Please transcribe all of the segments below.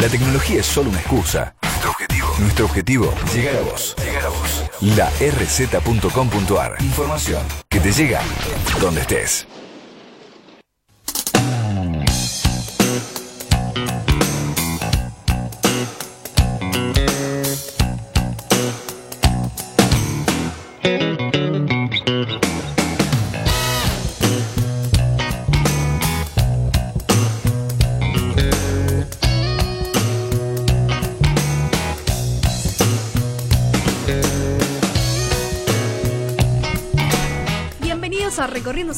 La tecnología es solo una excusa. Nuestro objetivo. Nuestro objetivo. Llegar a vos. Llegar a vos. La rz.com.ar. Información que te llega donde estés.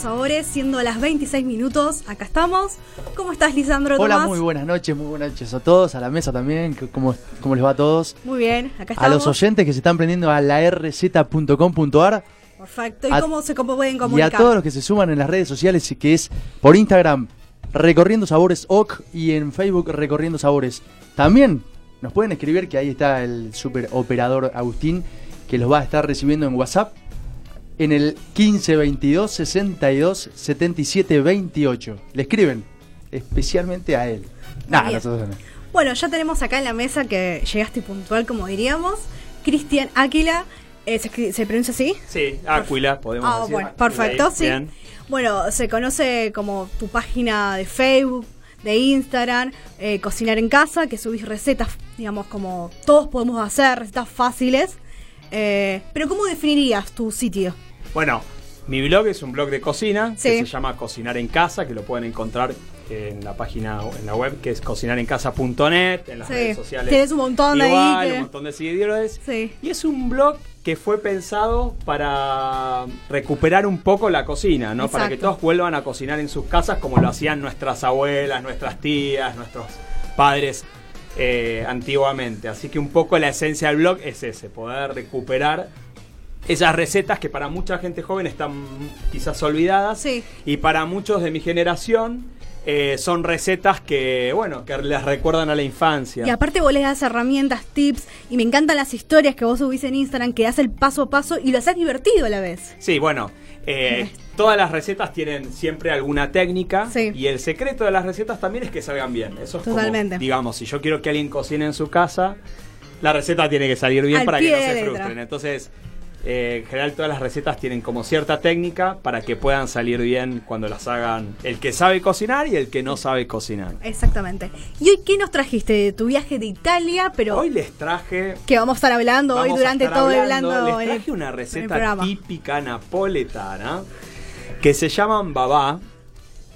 Sabores, siendo las 26 minutos. Acá estamos. ¿Cómo estás, Lisandro? Hola, Tomás? muy buenas noches, muy buenas noches a todos, a la mesa también, ¿cómo, cómo les va a todos? Muy bien, acá A los estamos. oyentes que se están prendiendo a la rz.com.ar Perfecto. ¿Y a- cómo se pueden y comunicar? a todos los que se suman en las redes sociales, que es por Instagram Recorriendo Sabores OC y en Facebook Recorriendo Sabores. También nos pueden escribir que ahí está el super operador Agustín que los va a estar recibiendo en WhatsApp en el 15 22 62 77 28. Le escriben especialmente a él. Nah, nosotros no. Bueno, ya tenemos acá en la mesa que llegaste puntual, como diríamos. Cristian Áquila. eh, ¿se, pronuncia así? Sí, Áquila, podemos Ah, decir. bueno, perfecto, sí. Bien. Bueno, se conoce como tu página de Facebook, de Instagram, eh, Cocinar en Casa, que subís recetas, digamos, como todos podemos hacer, recetas fáciles. Eh, pero ¿cómo definirías tu sitio? Bueno, mi blog es un blog de cocina Sí. que se llama Cocinar en Casa, que lo pueden encontrar en la página, en la web, que es cocinarencasa.net, en las Sí. redes sociales. Tienes un montón ahí que- un montón de seguidores. Sí. Y es un blog que fue pensado para recuperar un poco la cocina, ¿no? Para que todos vuelvan a cocinar en sus casas como lo hacían nuestras abuelas, nuestras tías, nuestros padres eh, antiguamente. Así que un poco la esencia del blog es ese, poder recuperar esas recetas que para mucha gente joven están quizás olvidadas Sí. y para muchos de mi generación eh, son recetas que, bueno, que les recuerdan a la infancia. Y aparte vos le das herramientas, tips, y me encantan las historias que vos subís en Instagram, que das el paso a paso y lo haces divertido a la vez. Sí, bueno, eh, todas las recetas tienen siempre alguna técnica Sí. y el secreto de las recetas también es que salgan bien. Eso es como, Totalmente. digamos, si yo quiero que alguien cocine en su casa, la receta tiene que salir bien Al para que no se frustren. Entonces, eh, en general todas las recetas tienen como cierta técnica para que puedan salir bien cuando las hagan el que sabe cocinar y el que no sabe cocinar. Exactamente. ¿Y hoy qué nos trajiste de tu viaje de Italia? Pero Hoy les traje que vamos a estar hablando hoy durante todo el hablando, Les el- traje una receta típica napoletana que se llaman babá,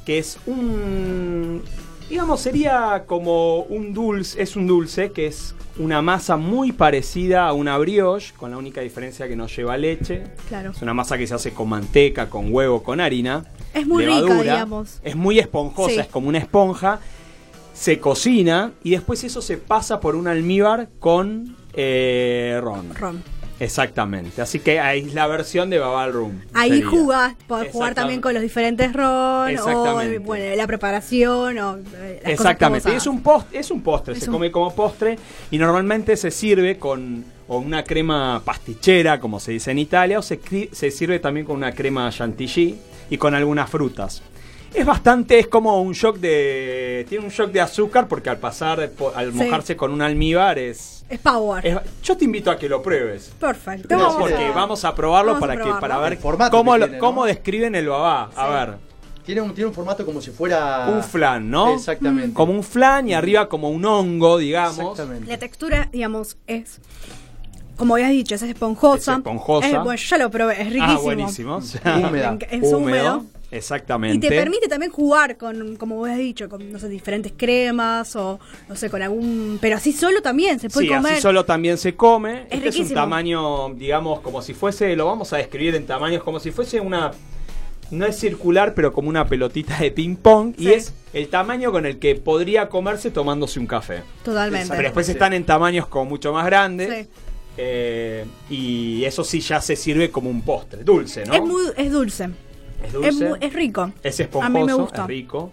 que es un digamos sería como un dulce, es un dulce que es una masa muy parecida a una brioche, con la única diferencia que no lleva leche. Claro. Es una masa que se hace con manteca, con huevo, con harina. Es muy rica, levadura. digamos. Es muy esponjosa, Sí. es como una esponja. Se cocina y después eso se pasa por un almíbar con eh, ron. Ron. Exactamente. Así que ahí es la versión de Babal Room. Ahí jugás, podés jugar también con los diferentes ron, o bueno, la preparación, o eh, las Exactamente. Es un, post, es un postre, Es se un- come como postre y normalmente se sirve con o una crema pastichera, como se dice en Italia, o se, se sirve también con una crema chantilly y con algunas frutas. Es bastante, es como un shock de. Tiene un shock de azúcar porque al pasar, al Sí. mojarse con un almíbar es. Es power. es- yo te invito a que lo pruebes. Perfecto. No, porque vamos a probarlo vamos a para, que, para ver cómo, que lo- tiene, ¿no? cómo describen el babá. A ver, Tiene un, tiene un formato como si fuera. un flan, ¿no? Exactamente. Como un flan y arriba como un hongo, digamos. Exactamente. La textura, digamos, es. Como habías dicho, es esponjosa. Es esponjosa. Es- bueno, yo ya lo probé, es riquísimo. Ah, buenísimo. Húmeda. Es húmedo. Exactamente. Y te permite también jugar con, como vos has dicho, con, no sé, diferentes cremas o, no sé, con algún... Pero así solo también se puede Sí, comer. así solo también se come. Es este es un riquísimo. tamaño, digamos, como si fuese, lo vamos a describir en tamaños, como si fuese una, no es circular, pero como una pelotita de ping pong. Y es el tamaño con el que podría comerse tomándose un café. Totalmente. Pero después están en tamaños como mucho más grandes. Sí. eh, y eso sí ya se sirve como un postre, dulce, ¿no? Es, muy, es dulce. Es dulce. es rico. Es A esponjoso, mí me gusta. es rico.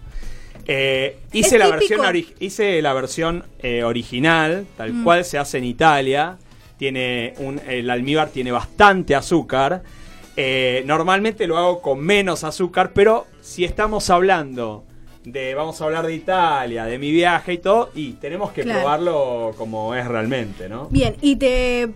Eh, hice, Es la versión hice la versión eh, original, tal Mm. cual se hace en Italia. Tiene un, el almíbar tiene bastante azúcar. Eh, normalmente lo hago con menos azúcar, pero si estamos hablando de vamos a hablar de Italia, de mi viaje y todo, y tenemos que Claro. probarlo como es realmente, ¿no? Bien, y te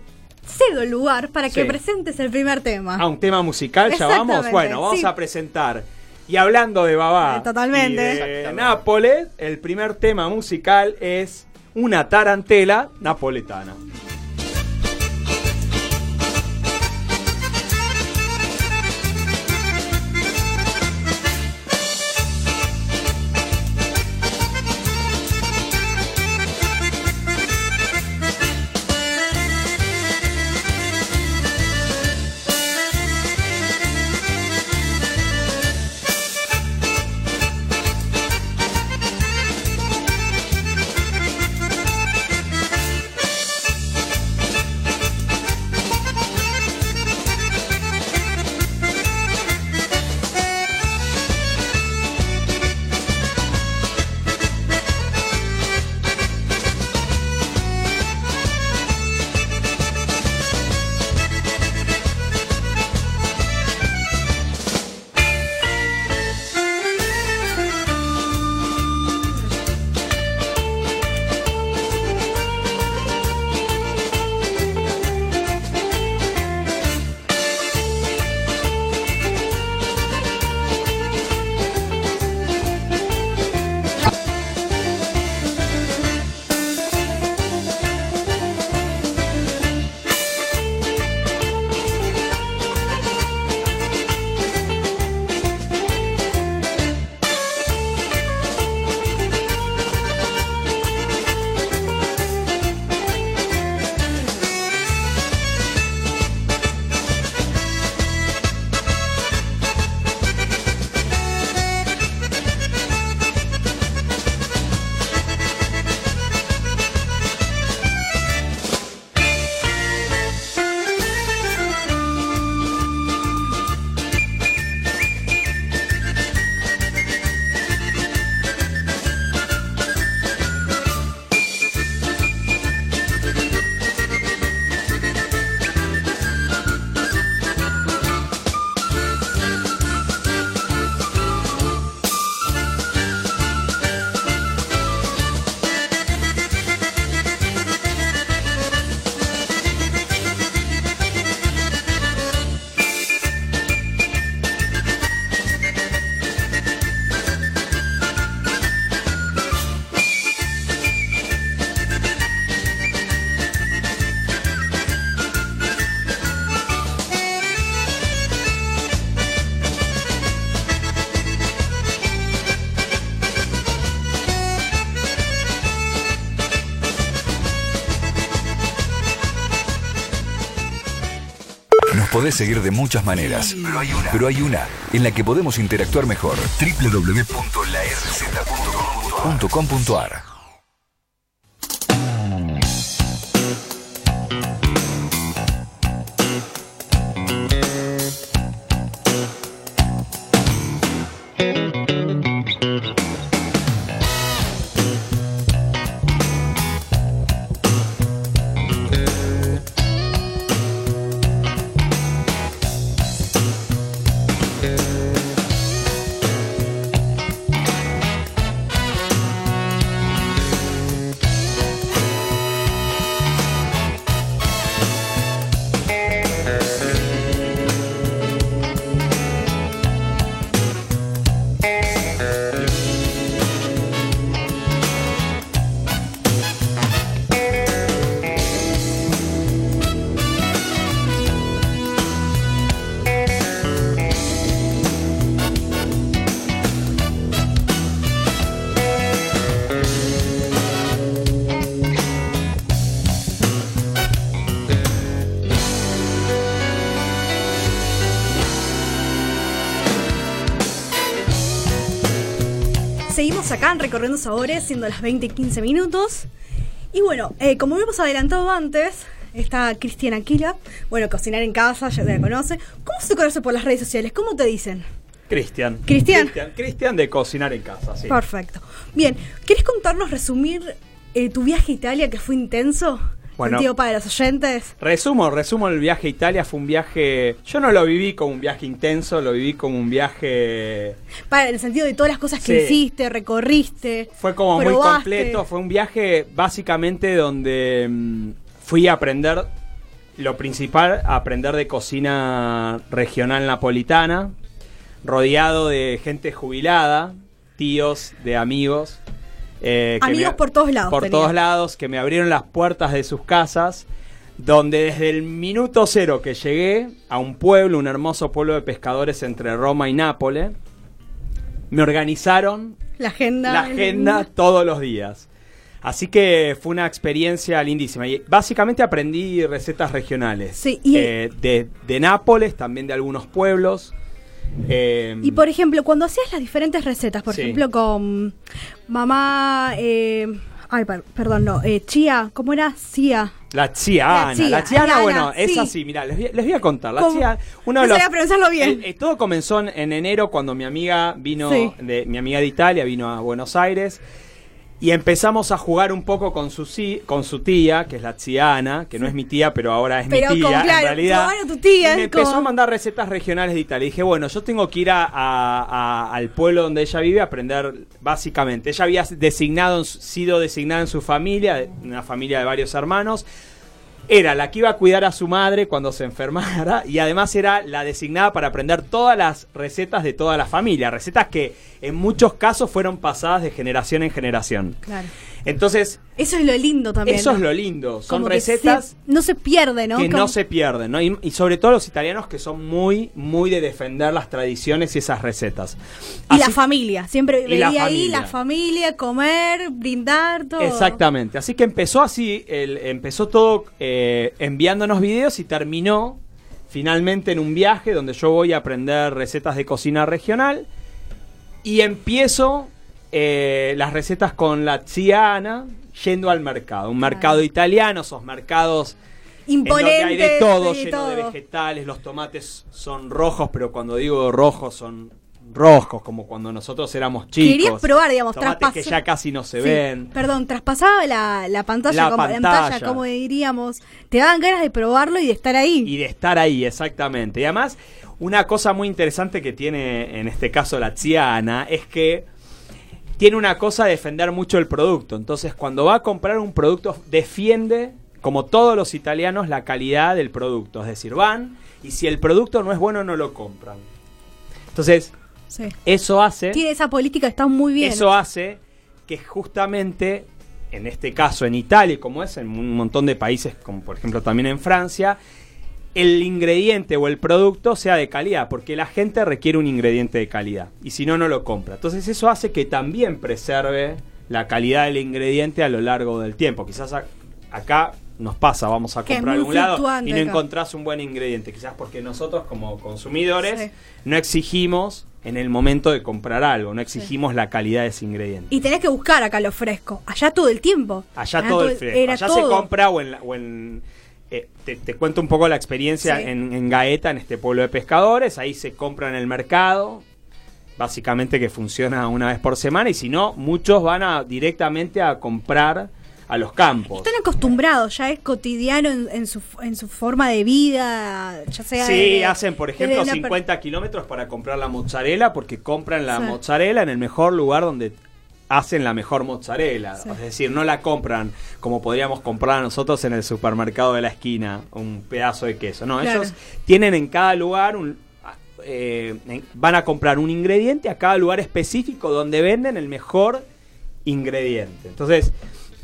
cedo el lugar para que Sí. presentes el primer tema. Ah, un tema musical, ya vamos. Bueno, vamos sí. a presentar. Y hablando de Babá Eh, totalmente. y de Exactamente. Nápoles, el primer tema musical es una tarantela napoletana. Podés seguir de muchas maneras, pero hay una, en la que podemos interactuar mejor. www.larz.com.ar Recorriendo Sabores, siendo las 20 y 15 minutos. Y bueno, eh, como hemos adelantado antes, está Cristian Aquila. Bueno, cocinar en casa, ya te la conoce. ¿Cómo se conoce por las redes sociales? ¿Cómo te dicen? Cristian. Cristian. Cristian de cocinar en casa, sí. Perfecto. Bien, ¿querés contarnos, resumir eh, tu viaje a Italia que fue intenso? Bueno. Sentido para los oyentes. Resumo, resumo el viaje a Italia, fue un viaje, yo no lo viví como un viaje intenso, lo viví como un viaje, Para el sentido de todas las cosas que Sí. hiciste, recorriste. fue como muy completo, fue un viaje básicamente donde mm, fui a aprender, lo principal, a aprender de cocina regional napolitana, rodeado de gente jubilada, tíos, de amigos. Eh, Amigos me- por todos lados Por tenía. todos lados, que me abrieron las puertas de sus casas, donde desde el minuto cero que llegué a un pueblo, un hermoso pueblo de pescadores entre Roma y Nápoles, me organizaron La agenda. la agenda todos los días. Así que fue una experiencia lindísima. Y básicamente aprendí recetas regionales. Sí, y- Eh, de, de Nápoles, también de algunos pueblos. Eh, Y por ejemplo, cuando hacías las diferentes recetas, por Sí. ejemplo, con mamá. Eh, ay, per- perdón, no. Eh, chía, ¿cómo era? Cia. la chiana. La chía, La chiana, Ana, bueno, es sí. así. Mira, les, voy a- les voy a contar. La chía, uno No de los, sabía pronunciarlo bien. el- eh, todo comenzó en, en enero cuando mi amiga vino, Sí. de, mi amiga de Italia vino a Buenos Aires. Y empezamos a jugar un poco con su, con su tía, que es la Chiana, que no es mi tía, pero ahora es Pero mi tía, como, claro, en realidad. claro, tu tía, y me empezó como- a mandar recetas regionales de Italia. Y dije, bueno, yo tengo que ir a- a- a- al pueblo donde ella vive a aprender básicamente. Ella había designado, sido designada en su familia, una familia de varios hermanos. Era la que iba a cuidar a su madre cuando se enfermara y además era la designada para aprender todas las recetas de toda la familia. Recetas que en muchos casos fueron pasadas de generación en generación. Claro. Entonces, Eso es lo lindo también. eso ¿no? es lo lindo. Son Como recetas se- no se pierde, ¿no? que Como- no se pierden, ¿no? Y, y sobre todo los italianos que son muy, muy de defender las tradiciones y esas recetas. Y la familia. Siempre Y la veía ahí familia. la familia, comer, brindar, todo. Exactamente. Así que empezó así, el- empezó todo eh, enviándonos videos y terminó finalmente en un viaje donde yo voy a aprender recetas de cocina regional y empiezo eh, las recetas con la Ana yendo al mercado, un mercado italiano, esos mercados en donde Imponente. hay de todo, sí, lleno de vegetales, los tomates son rojos, pero cuando digo rojos son rojos, como cuando nosotros éramos chicos. Querías probar, digamos, tomates que traspasar- ya casi no se Sí, ven. Perdón, traspasaba la, la pantalla, La como, pantalla. como diríamos. Te daban ganas de probarlo y de estar ahí. Y de estar ahí, exactamente. Y además, una cosa muy interesante que tiene en este caso la Chiana es que tiene una cosa de defender mucho el producto. Entonces, cuando va a comprar un producto, defiende, como todos los italianos, la calidad del producto. Es decir, van y si el producto no es bueno, no lo compran. Entonces, Sí. eso hace... Tiene esa política, está muy bien. Eso hace que justamente, en este caso en Italia, como es en un montón de países, como por ejemplo también en Francia, el ingrediente o el producto sea de calidad, porque la gente requiere un ingrediente de calidad, y si no, no lo compra. Entonces eso hace que también preserve la calidad del ingrediente a lo largo del tiempo. Quizás a- acá nos pasa, vamos a Que comprar a algún lado y no acá. encontrás un buen ingrediente, quizás porque nosotros como consumidores Sí. no exigimos en el momento de comprar algo, no exigimos la calidad de ese ingrediente. Y tenés que buscar acá lo fresco. Allá todo el tiempo. Allá todo el fresco. Allá todo. se compra o en... la- o en- eh, te, te cuento un poco la experiencia Sí. en, en Gaeta, en este pueblo de pescadores. Ahí se compra en el mercado. Básicamente que funciona una vez por semana. Y si no, muchos van a, directamente a comprar a los campos. Están acostumbrados, ya es cotidiano en, en su, en su forma de vida, ya sea... Sí, de- hacen por ejemplo desde una per- 50 kilómetros para comprar la mozzarella porque compran la Sí. mozzarella en el mejor lugar donde hacen la mejor mozzarella. Sí. Es decir, no la compran como podríamos comprar nosotros en el supermercado de la esquina, un pedazo de queso. No, Claro. ellos tienen en cada lugar un... eh, van a comprar un ingrediente a cada lugar específico donde venden el mejor ingrediente. Entonces,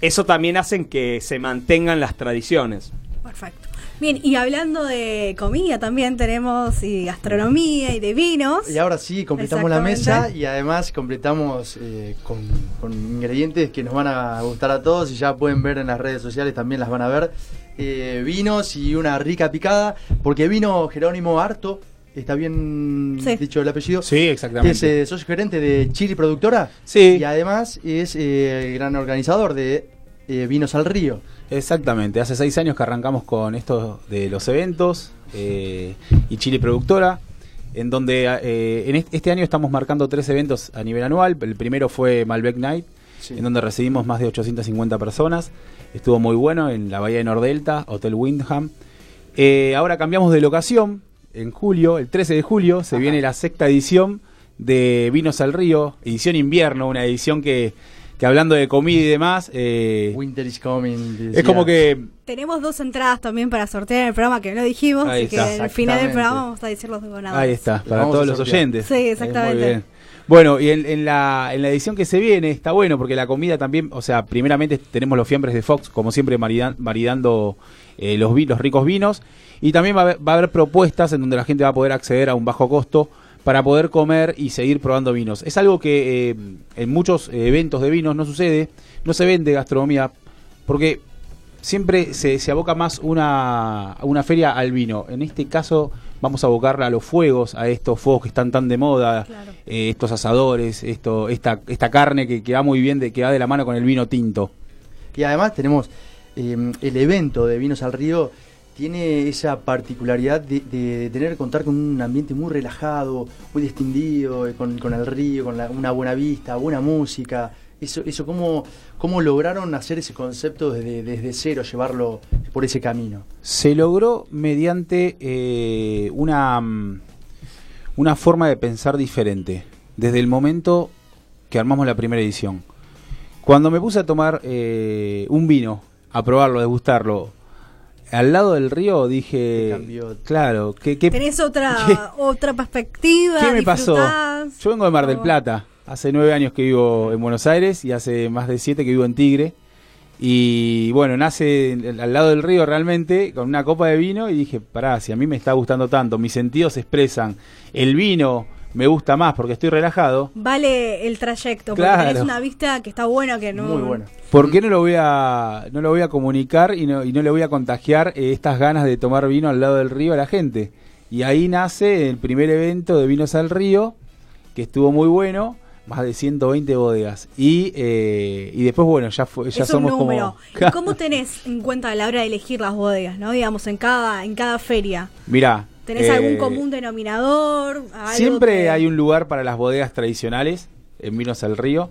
eso también hacen que se mantengan las tradiciones. Perfecto. Bien, y hablando de comida también tenemos y gastronomía y de vinos. Y ahora sí, completamos la mesa y además completamos eh, con, con ingredientes que nos van a gustar a todos y ya pueden ver en las redes sociales, también las van a ver. Eh, vinos y una rica picada, porque vino Jerónimo Harto, está bien Sí. dicho el apellido. Sí, exactamente. es eh, socio gerente de Chili Productora. Sí. Y además es eh, el gran organizador de eh, Vinos al Río. Exactamente, hace seis años que arrancamos con esto de los eventos eh, y Chile Productora, en donde eh, en est- este año estamos marcando tres eventos a nivel anual. El primero fue Malbec Night Sí. en donde recibimos más de 850 personas. Estuvo muy bueno en la Bahía de Nordelta, Hotel Windham. Eh, ahora cambiamos de locación. En julio, el 13 de julio, se viene la sexta edición de Vinos al Río, edición invierno, una edición que, que hablando de comida y demás, eh, Winter is coming. es como que Tenemos dos entradas también para sortear en el programa que no dijimos, Ahí así está. que al final del programa vamos a decir los ganadores. Ahí está, para todos los oyentes. Sí, exactamente. muy bien. Bueno, y en, en la, en la edición que se viene está bueno porque la comida también, o sea, primeramente tenemos los fiambres de Fox, como siempre maridan- maridando eh, los, vi- los ricos vinos, y también va a, haber, va a haber propuestas en donde la gente va a poder acceder a un bajo costo para poder comer y seguir probando vinos. Es algo que eh, en muchos eh, eventos de vinos no sucede, no se vende gastronomía, porque siempre se, se aboca más una, una feria al vino. En este caso vamos a abocarla a los fuegos, a estos fuegos que están tan de moda, Claro. eh, estos asadores, esto, esta, esta carne que, que va muy bien, de, que va de la mano con el vino tinto. Y además tenemos eh, el evento de Vinos al Río tiene esa particularidad de, tener que contar con un ambiente muy relajado, muy distinguido, eh, con, el río, con la- una buena vista, buena música. Eso, eso ¿cómo, ¿Cómo lograron hacer ese concepto desde, desde cero, llevarlo por ese camino? Se logró mediante eh, una, una forma de pensar diferente, desde el momento que armamos la primera edición. Cuando me puse a tomar eh, un vino, a probarlo, a degustarlo, al lado del río dije, cambió. claro, ¿qué, qué, Tenés otra, otra perspectiva. ¿Qué me pasó? Yo vengo de Mar del. Plata. Hace nueve años que vivo en Buenos Aires y hace más de siete que vivo en Tigre. Y bueno, nace al lado del río realmente con una copa de vino y dije, pará, si a mí me está gustando tanto, mis sentidos se expresan, el vino me gusta más porque estoy relajado, Vale el trayecto, porque Claro. tenés una vista que está buena, que no... Muy bueno. ¿por qué no lo voy a, no lo voy a comunicar y no, y no le voy a contagiar eh, estas ganas de tomar vino al lado del río a la gente? Y ahí nace el primer evento de Vinos al Río, que estuvo muy bueno, más de 120 bodegas. Y, eh, y después, bueno, ya, fue, ya es un somos número. como... ¿Y cómo tenés en cuenta a la hora de elegir las bodegas, no? Digamos, en cada, en cada feria. Mirá. ¿Tenés eh, algún común denominador? Algo Siempre que- hay un lugar para las bodegas tradicionales en Vinos al Río.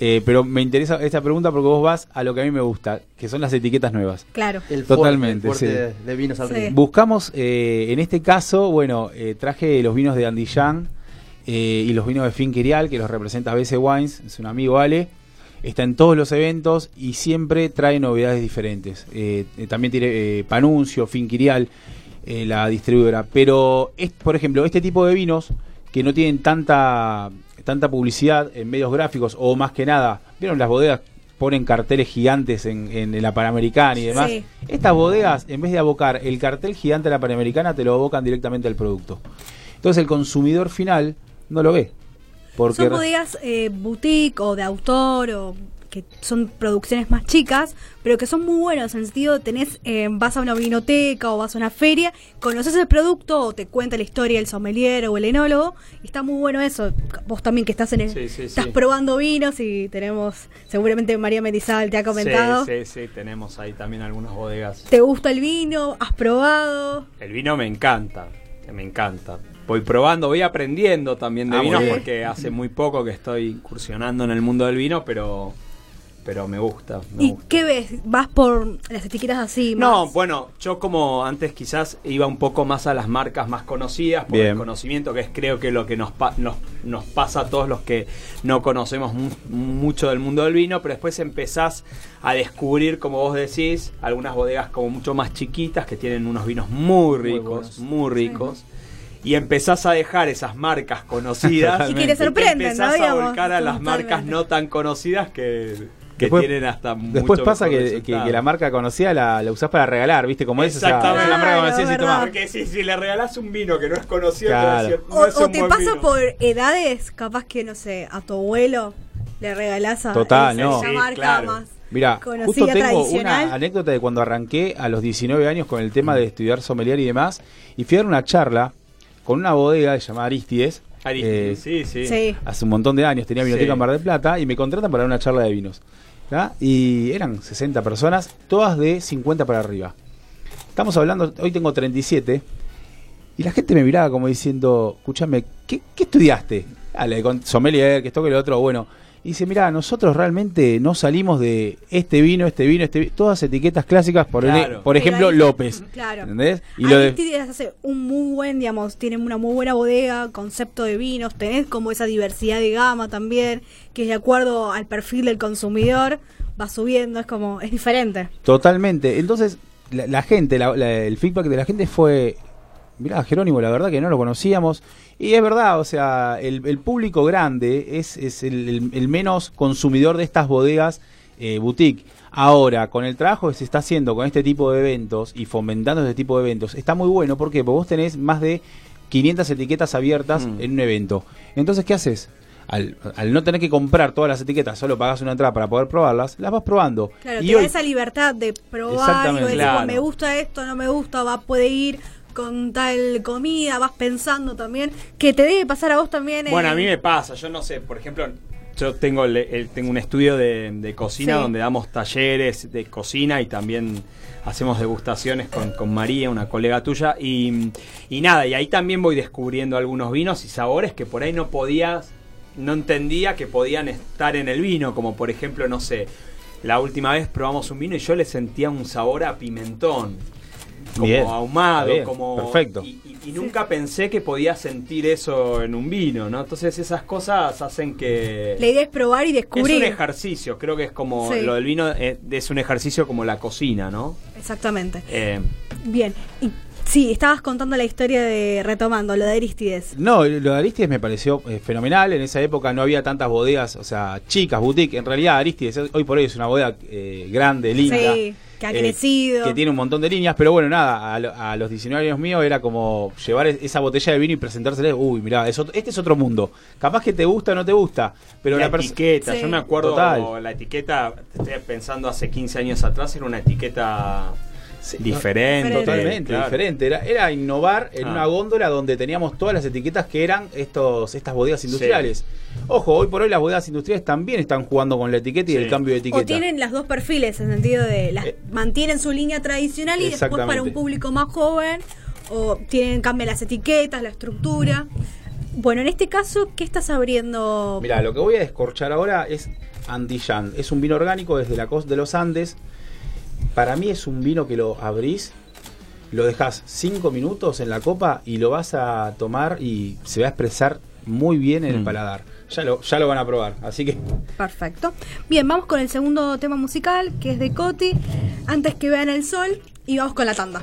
eh, pero me interesa esta pregunta porque vos vas a lo que a mí me gusta, que son las etiquetas nuevas. Claro. El Totalmente, fuerte, el fuerte sí. de, de Vinos al Sí. Río. Buscamos, eh, en este caso, bueno, eh, traje los vinos de Andillán eh, y los vinos de Finquirial, que los representa BC Wines, es un amigo Ale. Está en todos los eventos y siempre trae novedades diferentes. Eh, eh, también tiene eh, Panuncio, Finquirial, eh, la distribuidora. Pero, es, por ejemplo, este tipo de vinos que no tienen tanta, tanta publicidad en medios gráficos o más que nada, ¿vieron las bodegas? Ponen carteles gigantes en, en la Panamericana y demás. Sí. Estas bodegas, en vez de abocar el cartel gigante de la Panamericana, te lo abocan directamente al producto. Entonces el consumidor final no lo ve. Porque Son bodegas eh, boutique o de autor o que son producciones más chicas, pero que son muy buenas en el sentido, tenés, eh, vas a una vinoteca o vas a una feria, conoces el producto o te cuenta la historia el sommelier o el enólogo, y está muy bueno eso. Vos también que estás en el, Sí, sí, estás sí. probando vinos y tenemos, seguramente María Metizal te ha comentado. Sí, sí, sí, tenemos ahí también algunas bodegas. ¿Te gusta el vino? ¿Has probado? El vino me encanta, me encanta. Voy probando, voy aprendiendo también de Ah, vinos porque hace muy poco que estoy incursionando en el mundo del vino, pero pero me gusta. me ¿Y gusta. qué ves? ¿Vas por las etiquetas así? No, más? bueno, yo como antes quizás iba un poco más a las marcas más conocidas por Bien. el conocimiento, que es creo que lo que nos, pa- nos, nos pasa a todos los que no conocemos mu- mucho del mundo del vino, pero después empezás a descubrir, como vos decís, algunas bodegas como mucho más chiquitas que tienen unos vinos muy ricos, muy, ricos. Y empezás a dejar esas marcas conocidas Y que te y sorprenden, empezás ¿no? a volcar a las marcas no tan conocidas que, que Después- tienen hasta Después mucho pasa que, que- resultado. que la marca conocida la, la usás para regalar, ¿viste? Como es esa, Exactamente. la marca conocida y verdad. tomá. Porque si, si le regalás un vino que no es conocido, te va a Claro. decir, no O, es o un te buen pasa vino. por edades, capaz que, no sé, a tu abuelo le regalás a Total, esa, no. esa Sí, marca claro. más. Mira, conocida, justo tengo una anécdota de cuando arranqué a los 19 años con el tema de estudiar sommelier y demás, y fui a dar una charla con una bodega llamada Aristides. Aristides, eh, sí, sí. Sí. hace un montón de años, tenía biblioteca Sí. en Mar del Plata y me contratan para una charla de vinos. Y eran 60 personas, todas de 50 para arriba. Estamos hablando, hoy tengo 37, y la gente me miraba como diciendo, escúchame, ¿qué, qué estudiaste? Dale, con sommelier, que esto que lo otro, bueno. Y dice, mira, nosotros realmente no salimos de este vino, este vino, este vino, todas etiquetas clásicas, por, Claro. por ejemplo, ahí- López. Claro. ¿Entendés? Y lo de- hace un muy buen, digamos, tienen una muy buena bodega, concepto de vinos, tenés como esa diversidad de gama también, que es de acuerdo al perfil del consumidor, va subiendo, es como, es diferente. Totalmente. Entonces, la, la gente, la- la- el feedback de la gente fue, mirá, Jerónimo, la verdad que no lo conocíamos. Y es verdad, o sea, el, el público grande es, es el, el- el menos consumidor de estas bodegas eh, boutique. Ahora, con el trabajo que se está haciendo con este tipo de eventos y fomentando este tipo de eventos, está muy bueno. ¿Por qué? Porque vos tenés más de 500 etiquetas abiertas Mm. en un evento. Entonces, ¿qué haces? Al, al no tener que comprar todas las etiquetas, solo pagas una entrada para poder probarlas, las vas probando. Claro, Y te da esa libertad de probar, y decís, claro. "Bueno, me gusta esto, no me gusta, va puede ir con tal comida, vas pensando también, que te debe pasar a vos también. Bueno, eh, a mí me pasa, yo no sé, por ejemplo, yo tengo, el- el- tengo un estudio de, de cocina Sí. donde damos talleres de cocina y también hacemos degustaciones con, con María, una colega tuya, y, y nada, y ahí también voy descubriendo algunos vinos y sabores que por ahí no podías, no entendía que podían estar en el vino, como por ejemplo, no sé, la última vez probamos un vino y yo le sentía un sabor a pimentón. Como Bien, ahumado, bien, como. perfecto. Y, y- y nunca pensé que podía sentir eso en un vino, ¿no? Entonces esas cosas hacen que. La idea es probar y Es descubrir. un ejercicio, creo que es como. Sí. Lo del vino es, es un ejercicio como la cocina, ¿no? Exactamente. Eh, Bien. Y sí, estabas contando la historia de, retomando, lo de Aristides. No, lo de Aristides me pareció eh, fenomenal. En esa época no había tantas bodegas, o sea, chicas, boutique. En realidad, Aristides hoy- hoy por hoy es una bodega eh, grande, linda. Sí, que ha eh, crecido. Que tiene un montón de líneas. Pero bueno, nada, a, lo- a los 19 años míos era como llevar es- esa botella de vino y presentársela. Uy, mirá, es otro- este es otro mundo. Capaz que te gusta o no te gusta. Pero la la etiqueta, Sí. yo me acuerdo Total. la etiqueta, estoy pensando hace 15 años atrás, era una etiqueta Sí, diferente. Totalmente claro. diferente. Era, era innovar en Ah. una góndola donde teníamos todas las etiquetas que eran estos estas bodegas industriales. Ojo, hoy por hoy las bodegas industriales también están jugando con la etiqueta y Sí. el cambio de etiqueta. O tienen las dos perfiles, en el sentido de las Eh, mantienen su línea tradicional y después para un público más joven, o tienen cambian las etiquetas, la estructura. Bueno, en este caso, ¿qué estás abriendo? Mira, lo que voy a descorchar ahora es Antillán. Es un vino orgánico desde la costa de los Andes. Para mí es un vino que lo abrís, lo dejas 5 minutos en la copa y lo vas a tomar y se va a expresar muy bien en el Mm. paladar. Ya lo, ya lo van a probar. Así que Perfecto. Bien, vamos con el segundo tema musical, que es de Coti, antes que vean el sol, y vamos con la tanda.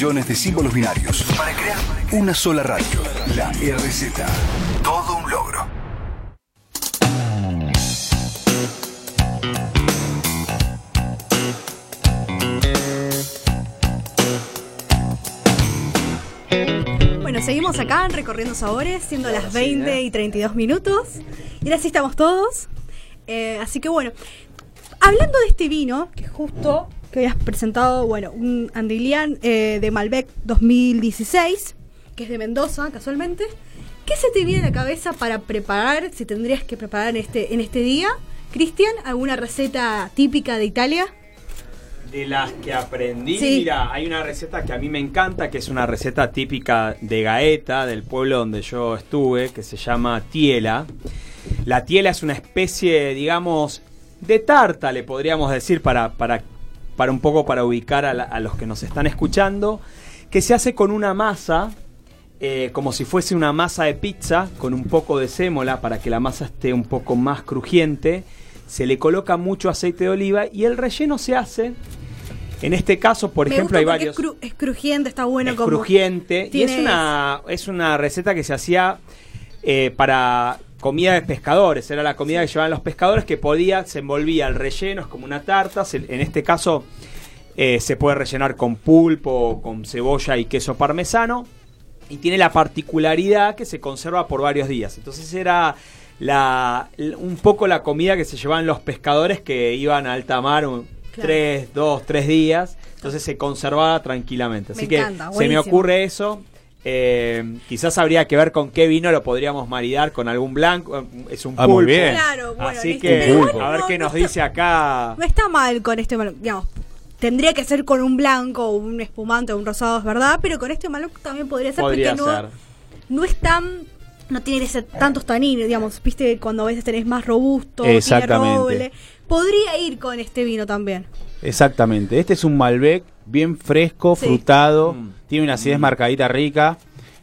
Millones de símbolos binarios para crear una sola radio. La RZ. Todo un logro. Bueno, seguimos acá en Recorriendo Sabores, siendo las 20 y 32 minutos. Y ahora sí estamos todos. Eh, así que bueno, hablando de este vino, que justo que habías presentado, bueno, un Andilian eh, de Malbec 2016, que es de Mendoza, casualmente. ¿Qué se te viene a la cabeza para preparar, si tendrías que preparar en este, en este día? Cristian, ¿alguna receta típica de Italia? De las que aprendí, Sí. mira, hay una receta que a mí me encanta, que es una receta típica de Gaeta, del pueblo donde yo estuve, que se llama tiela. La tiela es una especie, digamos, de tarta, le podríamos decir, para, para, para un poco para ubicar a, la- a los que nos están escuchando, que se hace con una masa, eh, como si fuese una masa de pizza, con un poco de sémola para que la masa esté un poco más crujiente. Se le coloca mucho aceite de oliva y el relleno se hace. En este caso, por Me ejemplo, hay varios. Es, cru- es crujiente, está bueno es como. crujiente y es una, es una receta que se hacía eh, para comida de pescadores. Era la comida que llevaban los pescadores que podía, se envolvía el relleno, es como una tarta. se- en este caso eh, se puede rellenar con pulpo, con cebolla y queso parmesano. Y tiene la particularidad que se conserva por varios días. Entonces era la, un poco la comida que se llevaban los pescadores que iban a alta mar un- Claro. tres, dos, tres días. Entonces se conservaba tranquilamente. Así Me que encanta, se me ocurre eso. Eh, quizás habría que ver con qué vino lo podríamos maridar con algún blanco. Es un Ah, muy bien. Claro, bueno, Así listo. que Pero a ver no- qué no nos está- dice acá. No está mal con este malo, digamos. Tendría que ser con un blanco, un espumante o un rosado, es verdad, pero con este malo también podría ser Podría porque ser. no, no es tan. No tiene ese, tantos tanines, digamos. Viste, cuando a veces tenés más robusto, tiene Exactamente. roble. Podría ir con este vino también. Exactamente. Este es un Malbec bien fresco, Sí. frutado, Mm. tiene una acidez marcadita rica,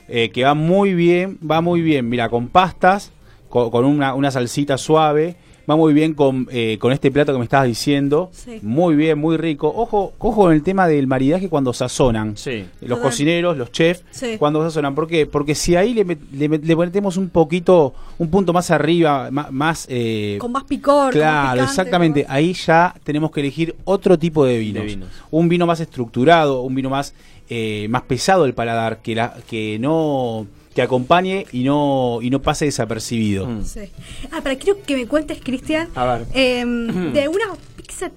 eh, que va muy bien, va muy bien, mira, con pastas, co- con, una, una salsita suave, va muy bien con, eh, con este plato que me estabas diciendo, Sí. muy bien, muy rico. Ojo, ojo con el tema del maridaje cuando sazonan. Sí. Los Total. cocineros, los chefs, Sí. cuando sazonan. ¿Por qué? Porque si ahí le, met- le met- le metemos un poquito, un punto más arriba, más... eh, Con más picor. Claro, picante, exactamente. Ahí ya tenemos que elegir otro tipo de vinos. De vinos. Un vino más estructurado, un vino más, eh, más pesado del paladar, que, la, que no que acompañe y no y no pase desapercibido. Mm. Sí. Ah, pero quiero que me cuentes, Cristian, em, de alguna pizza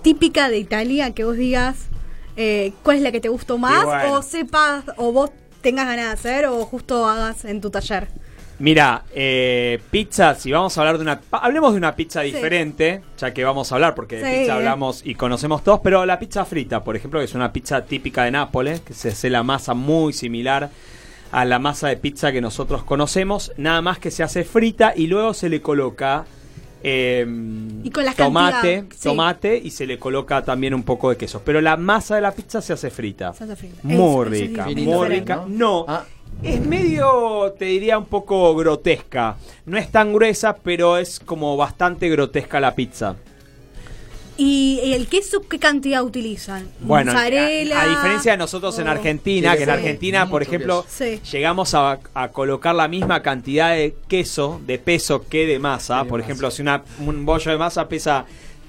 típica de Italia que vos digas eh, cuál es la que te gustó más, bueno. o sepas, o vos tengas ganas de hacer, o justo hagas en tu taller. Mira, eh, pizza, si vamos a hablar de una... Hablemos de una pizza Sí. diferente, ya que vamos a hablar, porque de Sí. pizza hablamos y conocemos todos, pero la pizza frita, por ejemplo, que es una pizza típica de Nápoles, que se hace la masa muy similar a la masa de pizza que nosotros conocemos, nada más que se hace frita y luego se le coloca eh, Y con la tomate, cantidad, sí. tomate y se le coloca también un poco de queso. Pero la masa de la pizza se hace frita. Salsa frita. Muy es rica, muy rica. ¿no? No, Ah. es medio, te diría, un poco grotesca. No es tan gruesa, pero es como bastante grotesca la pizza. ¿Y el queso qué cantidad utilizan? Bueno, Mozzarella. a, a diferencia de nosotros en Argentina, Sí, que en sí. Argentina, por ejemplo, Sí. llegamos a, a colocar la misma cantidad de queso, de peso que de masa. De por masa. ejemplo, si una, un bollo de masa pesa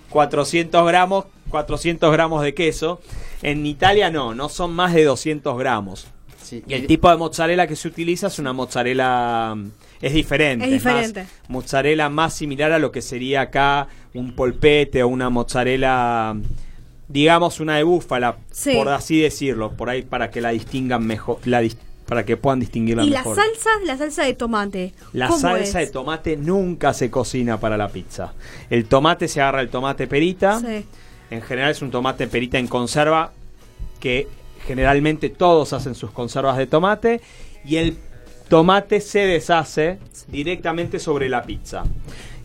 400 gramos, 400 gramos de queso. En Italia no, no son más de 200 gramos. Sí, Y el tipo de mozzarella que se utiliza es una mozzarella. Es diferente. Es diferente. más mozzarella más similar a lo que sería acá un polpete o una mozzarella. Digamos una de búfala, Sí. por así decirlo, por ahí para que la distingan mejor, la para que puedan distinguirla Y la mejor. salsa, la salsa de tomate. La ¿cómo salsa es? de tomate nunca se cocina para la pizza. El tomate se agarra el tomate perita. Sí. En general es un tomate perita en conserva que generalmente todos hacen sus conservas de tomate y el tomate se deshace directamente sobre la pizza.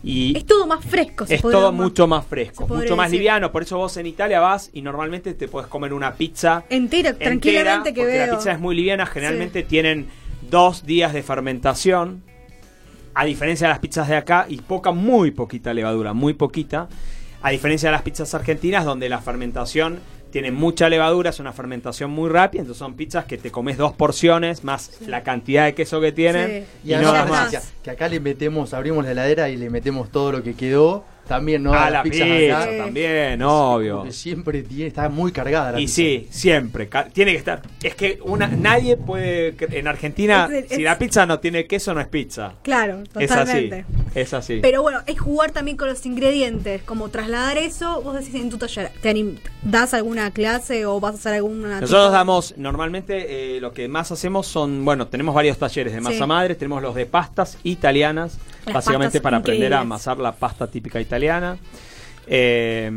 Y Es todo más fresco. se es todo mucho más fresco, mucho más decir. liviano. Por eso vos en Italia vas y normalmente te puedes comer una pizza Entera, entera, tranquilamente que porque veo. la pizza es muy liviana. Generalmente tienen dos días de fermentación, a diferencia de las pizzas de acá, y poca, muy poquita levadura, muy poquita. A diferencia de las pizzas argentinas, donde la fermentación tienen mucha levadura, es una fermentación muy rápida, entonces son pizzas que te comes dos porciones más la cantidad de queso que tienen Sí. y, Y no más. que, que acá le metemos, abrimos la heladera y le metemos todo lo que quedó. También, ¿no? Ah, A la las pizzas pizza acá. también, obvio. siempre tiene, está muy cargada la Y pizza. sí, siempre. ca- Tiene que estar. Es que una, nadie puede. cre- En Argentina, Es- es- si la pizza no tiene queso, no es pizza. Claro, Es así. totalmente. Es así. Pero bueno, es jugar también con los ingredientes, como trasladar eso, vos decís en tu taller, ¿te anim- das alguna clase o vas a hacer alguna... Nosotros tipo- damos, normalmente eh, lo que más hacemos son, bueno, tenemos varios talleres de masa Sí. madre, tenemos los de pastas italianas, básicamente para aprender a amasar la pasta típica italiana. Eh,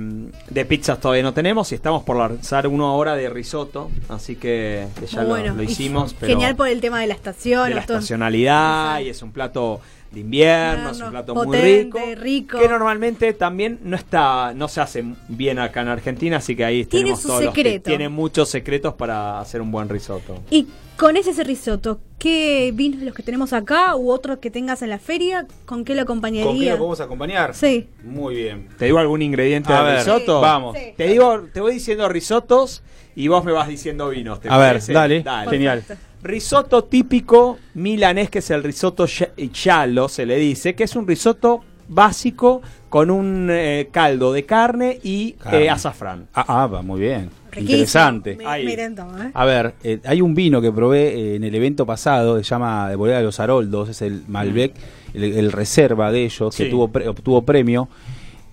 de pizzas todavía no tenemos y estamos por lanzar una hora de risotto, así que, ya lo, hicimos. pero Genial por el tema de la estación. de la todo- estacionalidad Exacto. y es un plato de invierno, es un plato muy rico, rico. que normalmente también no está no se hace bien acá en Argentina, así que ahí Tiene tenemos su todos los que secreto. tienen muchos secretos para hacer un buen risotto. Y con ese risotto, ¿qué vinos los que tenemos acá u otros que tengas en la feria? ¿Con qué lo acompañaría? ¿Con qué lo podemos acompañar? Sí. Muy bien. ¿Te digo algún ingrediente A del ver, risotto? vamos. Sí. Te digo, te voy diciendo risotos y vos me vas diciendo vinos. ¿te A ver, parece? dale, genial. Perfecto. Risotto típico milanés, que es el risotto ya- giallo, se le dice, que es un risotto básico con un eh, caldo de carne y Carne. eh, azafrán. Ah, ah, va, muy bien. Riquísimo. Interesante. ¿eh? A ver, eh, hay un vino que probé eh, en el evento pasado, se llama de Bodega de los Haroldos, es el Malbec, el, el reserva de ellos, que tuvo pre- obtuvo premio,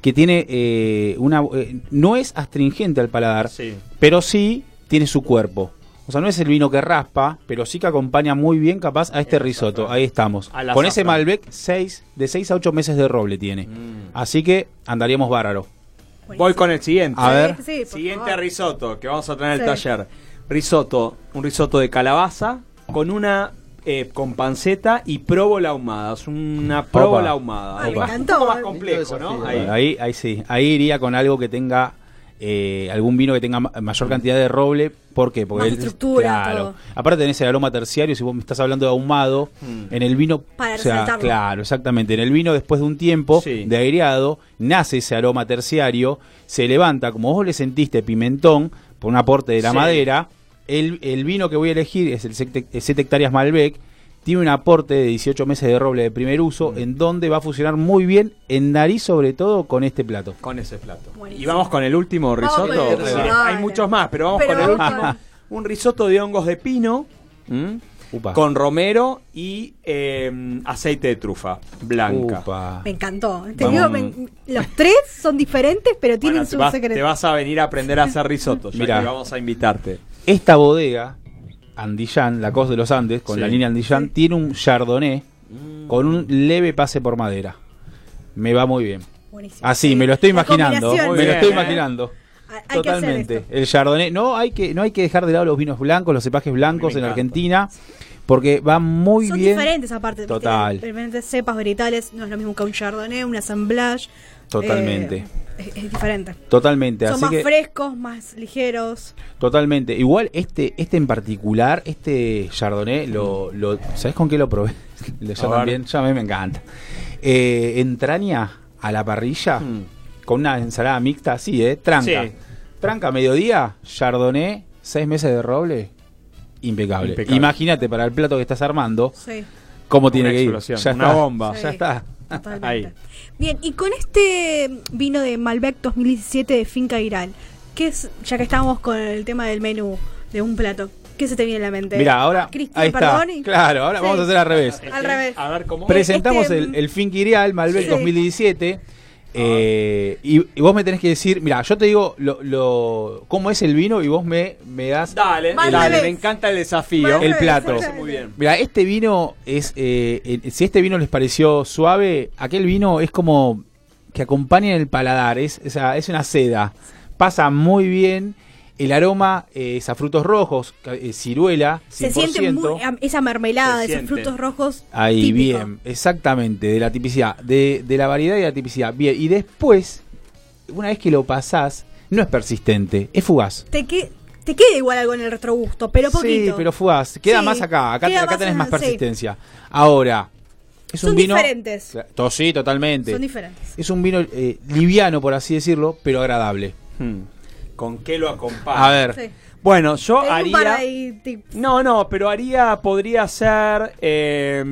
que tiene eh, una... eh, no es astringente al paladar, Sí. pero sí tiene su cuerpo. O sea, no es el vino que raspa, pero sí que acompaña muy bien capaz a este risotto. Ahí estamos. Con ese. Malbec, seis, de 6 a 8 meses de roble tiene. Mm. Así que andaríamos bárbaro. Voy con el siguiente. A ver. Sí, Siguiente favor. risotto que vamos a tener en el Sí. taller. Risotto, un risotto de calabaza con una eh, con panceta y próbola ahumada. Es una próbola ahumada. Ay, me Un poco más complejo, ¿no? Ahí, ahí sí, ahí iría con algo que tenga eh, algún vino que tenga ma- mayor cantidad de roble. ¿Por qué? Porque Más él- estructura, claro. todo. Aparte tenés el aroma terciario, si vos me estás hablando de ahumado, Mm. en el vino, Para o sea, claro, exactamente, en el vino después de un tiempo Sí. de aireado, nace ese aroma terciario, se levanta, como vos le sentiste pimentón por un aporte de la Sí. madera, el, el vino que voy a elegir es el 7 hectáreas Malbec, tiene un aporte de 18 meses de roble de primer uso, Mm. en donde va a funcionar muy bien en nariz, sobre todo con este plato. Con ese plato. Buenísimo. Y vamos con el último risotto. el Sí. Hay muchos más, pero vamos Pero con el último. Un risotto de hongos de pino. Con romero y eh, aceite de trufa blanca. Upa. Me encantó. Te digo, me- los tres son diferentes, pero tienen Bueno, te, su vas, secreto. te vas a venir a aprender a hacer risotto, que vamos a invitarte. Esta bodega, Andillán, la Cos de los Andes, con Sí. la línea Andillán, Sí. tiene un chardonnay Mm. con un leve pase por madera. Me va muy bien. Buenísimo. Así, Sí. me lo estoy La imaginando. Me lo estoy ¿eh? imaginando. Hay- hay que hacer Totalmente. esto. El chardonnay, no hay que no hay que dejar de lado los vinos blancos, los cepajes blancos en. Argentina, porque va muy Son bien. diferentes aparte. Total. Diferentes cepas vegetales. No es lo mismo que un chardonnay, un assemblage. Totalmente. Eh, es, es diferente. Totalmente, Son así más que frescos, más ligeros. totalmente. Igual este este en particular, este chardonnay lo, lo ¿sabes con qué lo probé? ya A ver. también, ya a mí me encanta. Eh, entraña a la parrilla Mm. con una ensalada mixta así, ¿eh? Tranca. Sí. Tranca, mediodía, chardonnay, seis meses de roble, impecable. Impecable. Imagínate para el plato que estás armando, Sí. cómo tiene Una que ir. Ya una está. bomba. Ya está. Totalmente. Ahí. Bien, y con este vino de Malbec 2017 de Finca Iral, ¿qué es, ya que estamos con el tema del menú de un plato, ¿qué se te viene a la mente? Mira, ahora, Cristian, ahí está. Claro, ahora Sí. vamos a hacer al revés. Al revés. A ver cómo. Presentamos Este, el, el Finquirial Malbec Sí. 2017. Eh, y, y vos me tenés que decir, mira, yo te digo lo, lo- cómo es el vino y vos me, me das Dale, Mal dale, me encanta el desafío. El plato. Mira, este vino es. eh, eh, si este vino les pareció suave, aquel vino es como que acompaña en el paladar. Es, o sea, es una seda. Pasa muy bien. El aroma eh, es a frutos rojos, eh, ciruela, 100%. Se siente muy, esa mermelada, Se esos frutos rojos. Ahí, típico. bien, exactamente, de la tipicidad, de, de la variedad y la tipicidad. Bien, y después, una vez que lo pasás, no es persistente, es fugaz. Te, que- te queda igual algo en el retrogusto, pero poquito. Sí, pero fugaz. Queda Sí, más acá, acá, acá más tenés en- más sí. persistencia. Ahora, es Son un vino... diferentes. To- Sí, totalmente. Son diferentes. Es un vino eh, liviano, por así decirlo, pero agradable. Hmm. Con qué lo acompaña. A ver, Sí. Bueno, yo Tengo haría. ahí tips. No, no, pero haría, podría ser eh,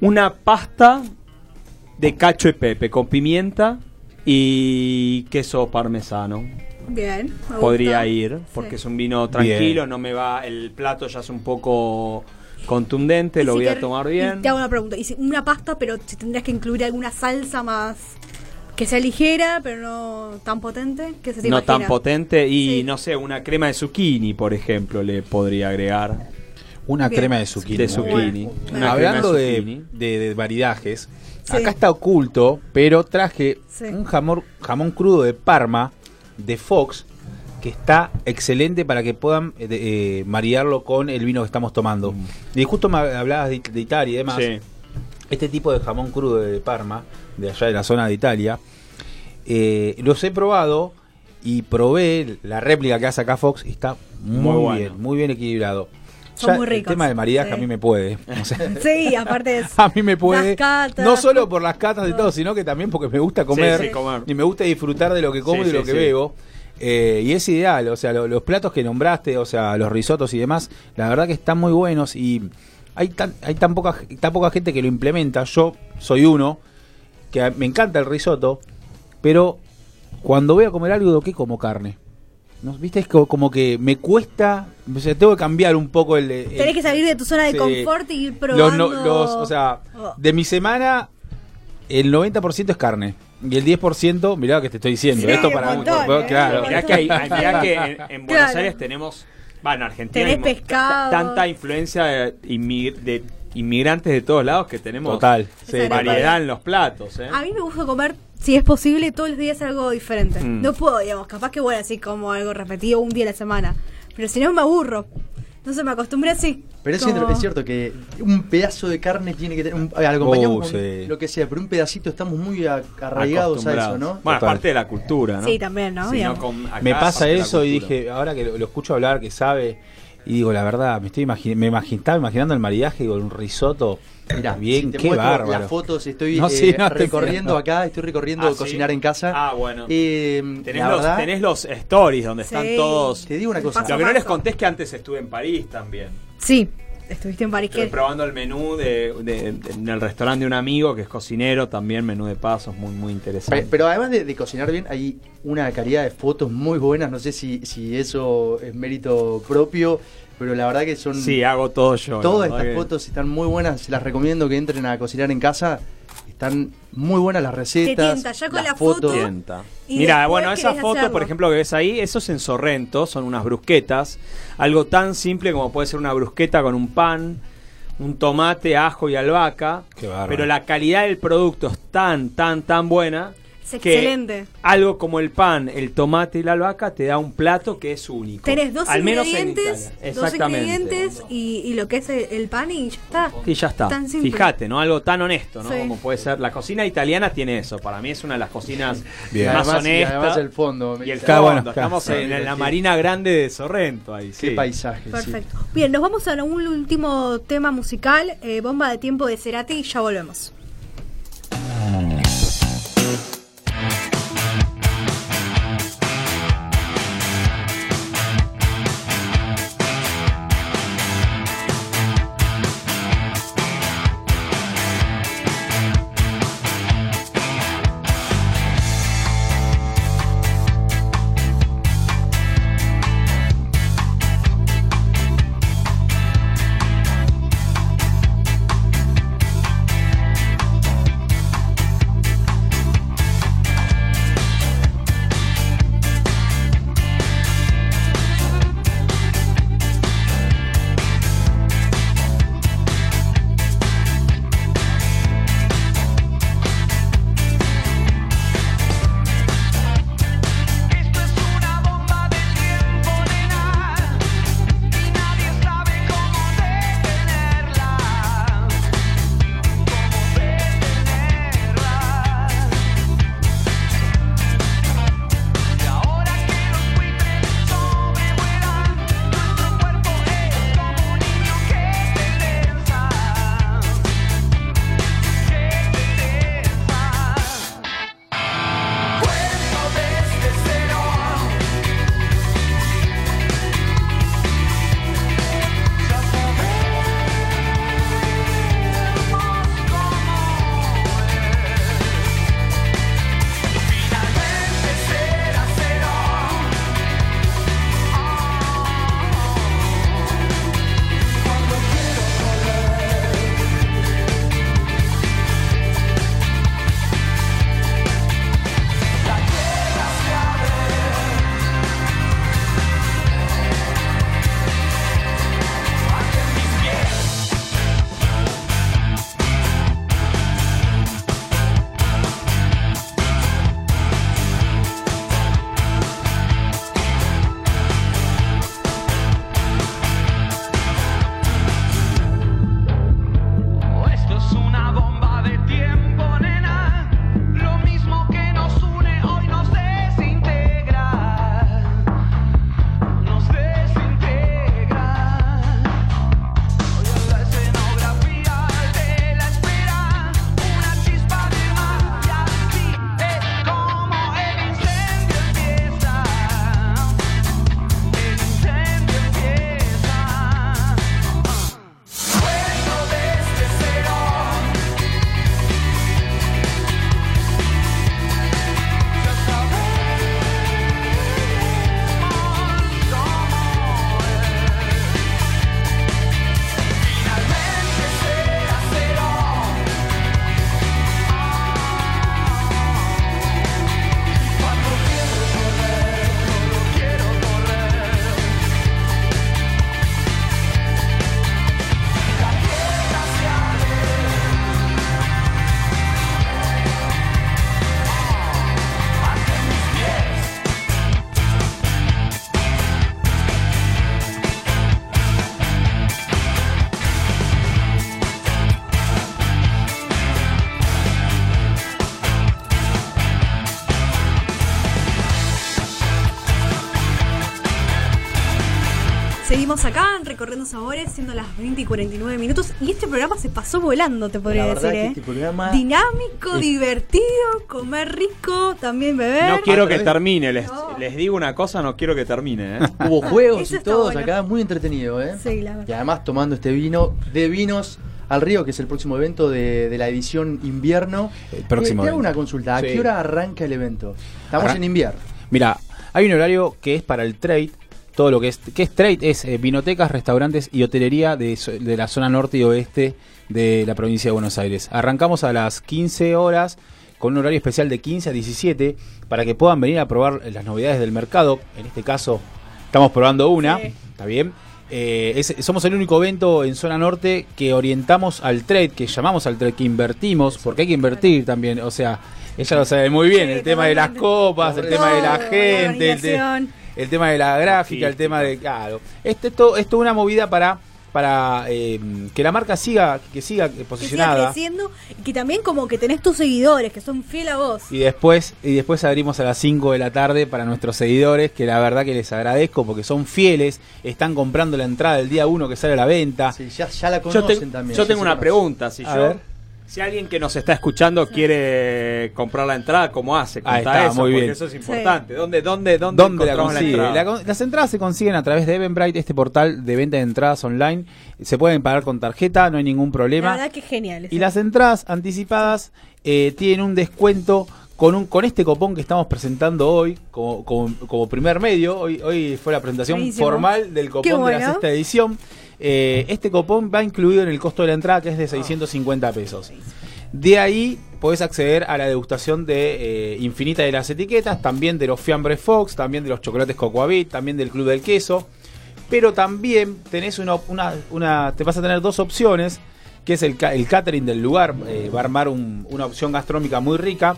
una pasta de cacho y pepe con pimienta y queso parmesano. Bien. me Podría gusta. ir, porque Sí. es un vino tranquilo, Bien. no me va, el plato ya es un poco contundente, lo si voy a tomar bien. te hago una pregunta. Y si una pasta, pero si tendrías que incluir alguna salsa más que sea ligera, pero no tan potente, que se te No tan potente y Sí. no sé, una crema de zucchini, por ejemplo, le podría agregar. una Bien. crema de zucchini. De Hablando de, zucchini. de- de maridajes, Sí. acá está oculto, pero traje Sí. un jamón, jamón crudo de Parma, de Fox, que está excelente para que puedan eh, de- eh, maridarlo con el vino que estamos tomando. Y justo me hablabas de, de Italia y demás. Sí. Este tipo de jamón crudo de Parma, de allá de la zona de Italia, eh, los he probado y probé la réplica que hace acá Fox y está muy, Muy bueno. bien, muy bien equilibrado. Son Ya muy El ricos, tema del maridaje sí. a mí me puede. o sea, Sí, aparte es. a mí me puede. Las catas. no solo por las catas y todo, sino que también porque me gusta comer, Sí, sí, comer. y me gusta disfrutar de lo que como Sí, y de lo que sí. bebo. Eh, y es ideal, o sea, lo- los platos que nombraste, o sea, los risotos y demás, la verdad que están muy buenos y hay tan, hay tan poca tan poca gente que lo implementa. Yo soy uno que me encanta el risotto, pero cuando voy a comer algo, ¿qué como carne? ¿No? ¿Viste? Es co- como que me cuesta, o sea, tengo que cambiar un poco el... el- Tenés que salir de tu zona de Sí. confort y ir probando. los- o sea, Oh. de mi semana, el 90% es carne. Y el 10%, mirá lo que te estoy diciendo. Sí, Esto para montón, ¿eh? claro. Mirá que, hay- hay- mirá que en, en Buenos Claro. Aires tenemos, bueno, en Argentina Tenés pescado. ta- tanta influencia de, inmi- de inmigrantes de todos lados que tenemos Total. sí. Variedad en los platos. ¿eh? A mí me gusta comer, si es posible, todos los días algo diferente. Mm. No puedo, digamos, capaz que bueno, así como algo repetido un día a la semana. Pero si no me aburro. Entonces me acostumbré así. Pero es, Como- cierto, es cierto que un pedazo de carne tiene que tener. Un, ver, acompañamos Oh, con sí. lo que sea, pero un pedacito estamos muy a- arraigados a eso, ¿no? Bueno, Total. aparte de la cultura, ¿no? Sí, también, ¿no? Si con- Me pasa eso y dije, ahora que lo, lo escucho hablar, que sabe, y digo, la verdad, me estoy imagi- me imagi- estaba imaginando el maridaje con un risotto. Mirá, bien, si te qué bárbaro. Las fotos, estoy No, eh, sí, no, recorriendo acá, estoy recorriendo Ah, ¿sí? cocinar en casa. Ah, bueno. Eh, Tenés los, verdad, tenés los stories donde Sí. están todos. te digo una cosa. Paso Lo que no les conté es que antes estuve en París también. Sí, estuviste en París. Estuve probando el menú de, de- de- en el restaurante de un amigo que es cocinero, también menú de pasos, muy muy interesante. Pe- Pero además de, de cocinar bien, hay una calidad de fotos muy buenas. No sé si, si eso es mérito propio, pero la verdad que son. sí, hago todo yo. Todas estas que- fotos están muy buenas. Las recomiendo que entren a cocinar en casa. Están muy buenas las Te recetas. tienta, ya con las la foto. fotos. Mira, bueno, esa querés foto, hacerlo. por ejemplo, que ves ahí, eso es en Sorrento, son unas brusquetas. Algo tan simple como puede ser una brusqueta con un pan, un tomate, ajo y albahaca. Qué. Pero la calidad del producto es tan, tan, tan buena. Es que excelente. Algo como el pan, el tomate y la albahaca te da un plato que es único. Tenés dos Al menos en ingredientes, Italia. dos Exactamente. ingredientes y, y lo que es el, el pan y ya está. Y ya está. Tan simple. Fíjate, ¿no? Algo tan honesto, ¿no? Sí. Como puede ser. La cocina italiana tiene eso. Para mí es una de las cocinas Bien. Más además, y honestas. además el fondo. Y el Claro, fondo, bueno, estamos claro. en, en la Sí. Marina Grande de Sorrento ahí, Qué paisaje. sí. Perfecto. Bien, nos vamos a un último tema musical, eh, Bomba de Tiempo de Cerati, y ya volvemos. Recorriendo Sabores, siendo las 20 y 49 minutos. Y este programa se pasó volando, te podría La verdad decir, que ¿eh? este programa Dinámico, es- divertido, comer rico, también beber. No quiero que termine, les, No. les digo una cosa, no quiero que termine. ¿eh? Hubo juegos Eso y todo bueno. acá, muy entretenido, ¿eh? Sí, la verdad. Y además tomando este vino de vinos al río, que es el próximo evento de, de la edición invierno. El próximo Eh, te hago una consulta, ¿a Sí. qué hora arranca el evento? Estamos Arran- en invierno. Mira, hay un horario que es para el trade. Todo lo que es. ¿Qué es trade? Es eh, vinotecas, restaurantes y hotelería de, de la zona norte y oeste de la provincia de Buenos Aires. Arrancamos a las 15 horas con un horario especial de 15 a 17 para que puedan venir a probar las novedades del mercado. En este caso, estamos probando una. Sí. ¿Está bien? Eh, es- somos el único evento en zona norte que orientamos al trade, que llamamos al trade, que invertimos, porque hay que invertir también. O sea, ella lo sabe muy bien, el tema de las copas, el tema de la gente, el. El tema de la gráfica, el tema de. Claro. Este, esto, esto es una movida para, para eh, que la marca siga, que siga Que siga posicionada. creciendo y que también como que tenés tus seguidores que son fieles a vos. Y después, y después abrimos a las 5 de la tarde para nuestros seguidores, que la verdad que les agradezco porque son fieles, están comprando la entrada el día 1 que sale a la venta. Sí, ya, ya la Yo, conocen te- también. yo tengo una pregunta. Si, A yo, ver. Si alguien que nos está escuchando quiere comprar la entrada, ¿cómo hace? Ahí está, eso, muy porque bien. Eso es importante. ¿Dónde, dónde, dónde, ¿Dónde la consigue? entrada? La las entradas se consiguen a través de Eventbrite, este portal de venta de entradas online. Se pueden pagar con tarjeta, no hay ningún La problema. verdad que genial. Y las entradas anticipadas eh, tienen un descuento con un con este copón que estamos presentando hoy como, como, como primer medio. Hoy, hoy fue la presentación Buenísimo. formal del copón de la sexta edición. Eh, este copón va incluido en el costo de la entrada que es de 650 pesos. De ahí podés acceder a la degustación de eh, infinita de las etiquetas, también de los fiambres Fox, también de los chocolates Cocoavit, también del Club del Queso. Pero también tenés una, una, una- te vas a tener dos opciones, que es el, ca- el catering del lugar, eh, va a armar un- una opción gastronómica muy rica.